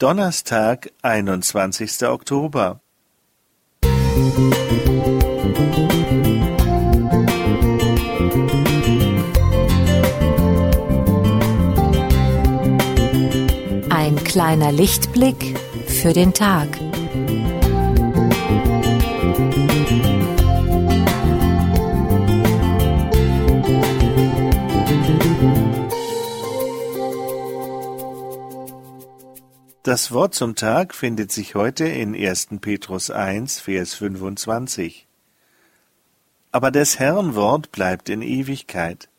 Donnerstag, einundzwanzigster Oktober. Ein kleiner Lichtblick für den Tag. Das Wort zum Tag findet sich heute in 1. Petrus 1, Vers 25. Aber des Herrn Wort bleibt in Ewigkeit.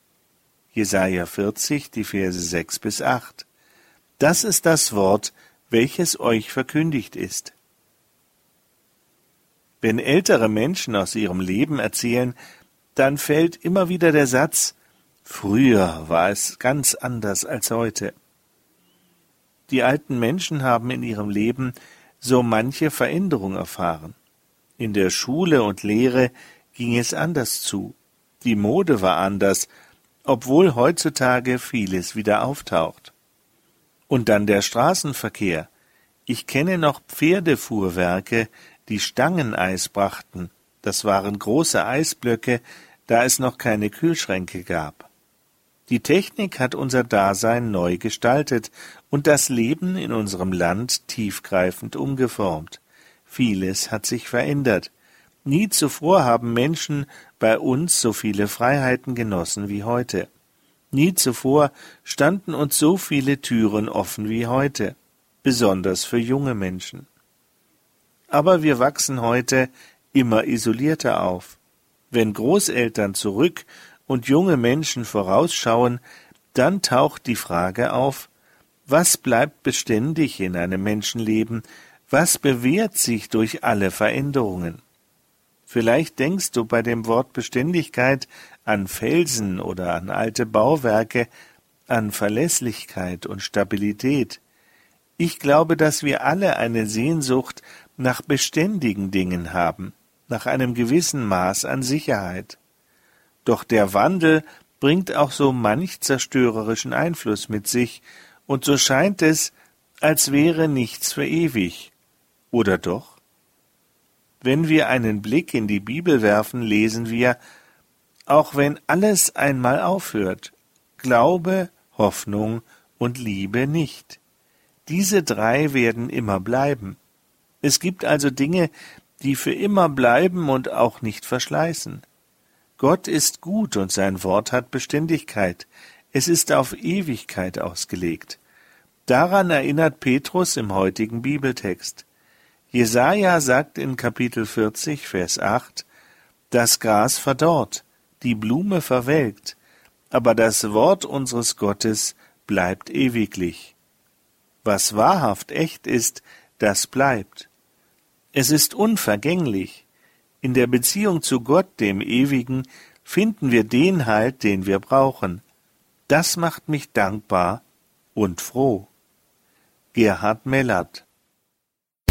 Jesaja 40, die Verse 6 bis 8. Das ist das Wort, welches euch verkündigt ist. Wenn ältere Menschen aus ihrem Leben erzählen, dann fällt immer wieder der Satz, früher war es ganz anders als heute. Die alten Menschen haben in ihrem Leben so manche Veränderung erfahren. In der Schule und Lehre ging es anders zu. Die Mode war anders, obwohl heutzutage vieles wieder auftaucht. Und dann der Straßenverkehr. Ich kenne noch Pferdefuhrwerke, die Stangeneis brachten. Das waren große Eisblöcke, da es noch keine Kühlschränke gab. Die Technik hat unser Dasein neu gestaltet und das Leben in unserem Land tiefgreifend umgeformt. Vieles hat sich verändert. Nie zuvor haben Menschen bei uns so viele Freiheiten genossen wie heute. Nie zuvor standen uns so viele Türen offen wie heute, besonders für junge Menschen. Aber wir wachsen heute immer isolierter auf. Wenn Großeltern zurück und junge Menschen vorausschauen, dann taucht die Frage auf, was bleibt beständig in einem Menschenleben, was bewährt sich durch alle Veränderungen? Vielleicht denkst du bei dem Wort Beständigkeit an Felsen oder an alte Bauwerke, an Verlässlichkeit und Stabilität. Ich glaube, dass wir alle eine Sehnsucht nach beständigen Dingen haben, nach einem gewissen Maß an Sicherheit. Doch der Wandel bringt auch so manch zerstörerischen Einfluss mit sich, und so scheint es, als wäre nichts für ewig. Oder doch? Wenn wir einen Blick in die Bibel werfen, lesen wir, auch wenn alles einmal aufhört, Glaube, Hoffnung und Liebe nicht. Diese drei werden immer bleiben. Es gibt also Dinge, die für immer bleiben und auch nicht verschleißen. Gott ist gut und sein Wort hat Beständigkeit. Es ist auf Ewigkeit ausgelegt. Daran erinnert Petrus im heutigen Bibeltext. Jesaja sagt in Kapitel 40, Vers 8, Das Gras verdorrt, die Blume verwelkt, aber das Wort unseres Gottes bleibt ewiglich. Was wahrhaft echt ist, das bleibt. Es ist unvergänglich. In der Beziehung zu Gott, dem Ewigen, finden wir den Halt, den wir brauchen. Das macht mich dankbar und froh. Gerhard Mellert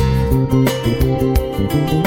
Musik